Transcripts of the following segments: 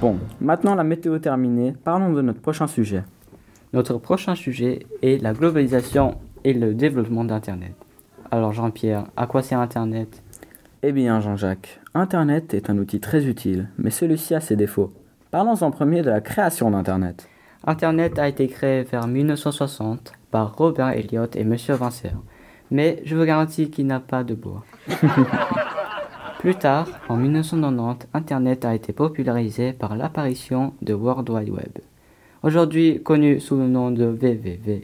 Bon, maintenant la météo terminée, parlons de notre prochain sujet. Notre prochain sujet est la globalisation et le développement d'Internet. Alors Jean-Pierre, à quoi sert Internet? Eh bien Jean-Jacques, Internet est un outil très utile, mais celui-ci a ses défauts. Parlons en premier de la création d'Internet. Internet a été créé vers 1960 par Robert Elliott et Monsieur Vincer, mais je vous garantis qu'il n'a pas de bois. Plus tard, en 1990, Internet a été popularisé par l'apparition de World Wide Web, aujourd'hui connu sous le nom de WWW.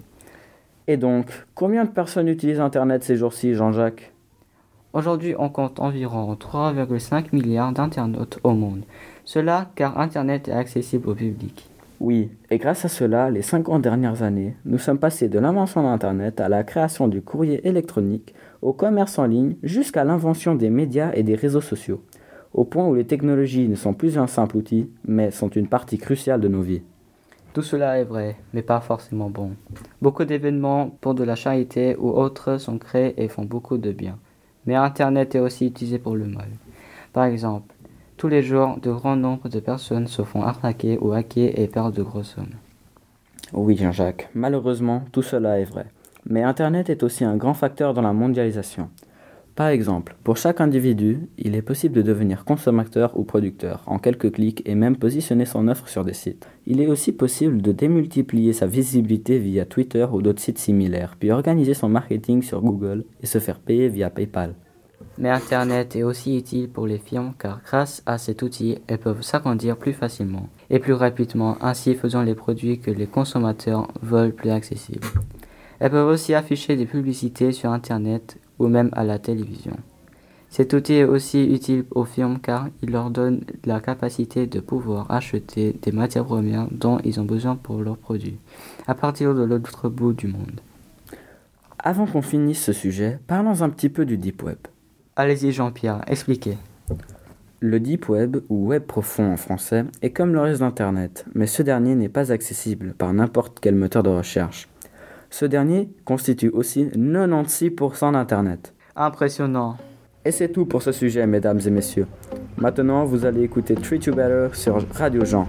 Et donc, combien de personnes utilisent Internet ces jours-ci, Jean-Jacques? Aujourd'hui, on compte environ 3,5 milliards d'internautes au monde. Cela car Internet est accessible au public. Oui, et grâce à cela, les 50 dernières années, nous sommes passés de l'invention d'Internet à la création du courrier électronique, au commerce en ligne, jusqu'à l'invention des médias et des réseaux sociaux, au point où les technologies ne sont plus un simple outil, mais sont une partie cruciale de nos vies. Tout cela est vrai, mais pas forcément bon. Beaucoup d'événements pour de la charité ou autres sont créés et font beaucoup de bien. Mais Internet est aussi utilisé pour le mal. Par exemple, tous les jours, de grands nombres de personnes se font arnaquer ou hacker et perdent de grosses sommes. Oui, Jean-Jacques, malheureusement, tout cela est vrai. Mais Internet est aussi un grand facteur dans la mondialisation. Par exemple, pour chaque individu, il est possible de devenir consommateur ou producteur en quelques clics et même positionner son offre sur des sites. Il est aussi possible de démultiplier sa visibilité via Twitter ou d'autres sites similaires, puis organiser son marketing sur Google et se faire payer via PayPal. Mais Internet est aussi utile pour les firmes car grâce à cet outil, elles peuvent s'agrandir plus facilement et plus rapidement, ainsi faisant les produits que les consommateurs veulent plus accessibles. Elles peuvent aussi afficher des publicités sur Internet ou même à la télévision. Cet outil est aussi utile aux firmes car il leur donne la capacité de pouvoir acheter des matières premières dont ils ont besoin pour leurs produits, à partir de l'autre bout du monde. Avant qu'on finisse ce sujet, parlons un petit peu du Deep Web. Allez-y Jean-Pierre, expliquez. Le Deep Web, ou Web profond en français, est comme le reste d'Internet, mais ce dernier n'est pas accessible par n'importe quel moteur de recherche. Ce dernier constitue aussi 96% d'Internet. Impressionnant. Et c'est tout pour ce sujet, mesdames et messieurs. Maintenant, vous allez écouter Treat You Better sur Radio Jean.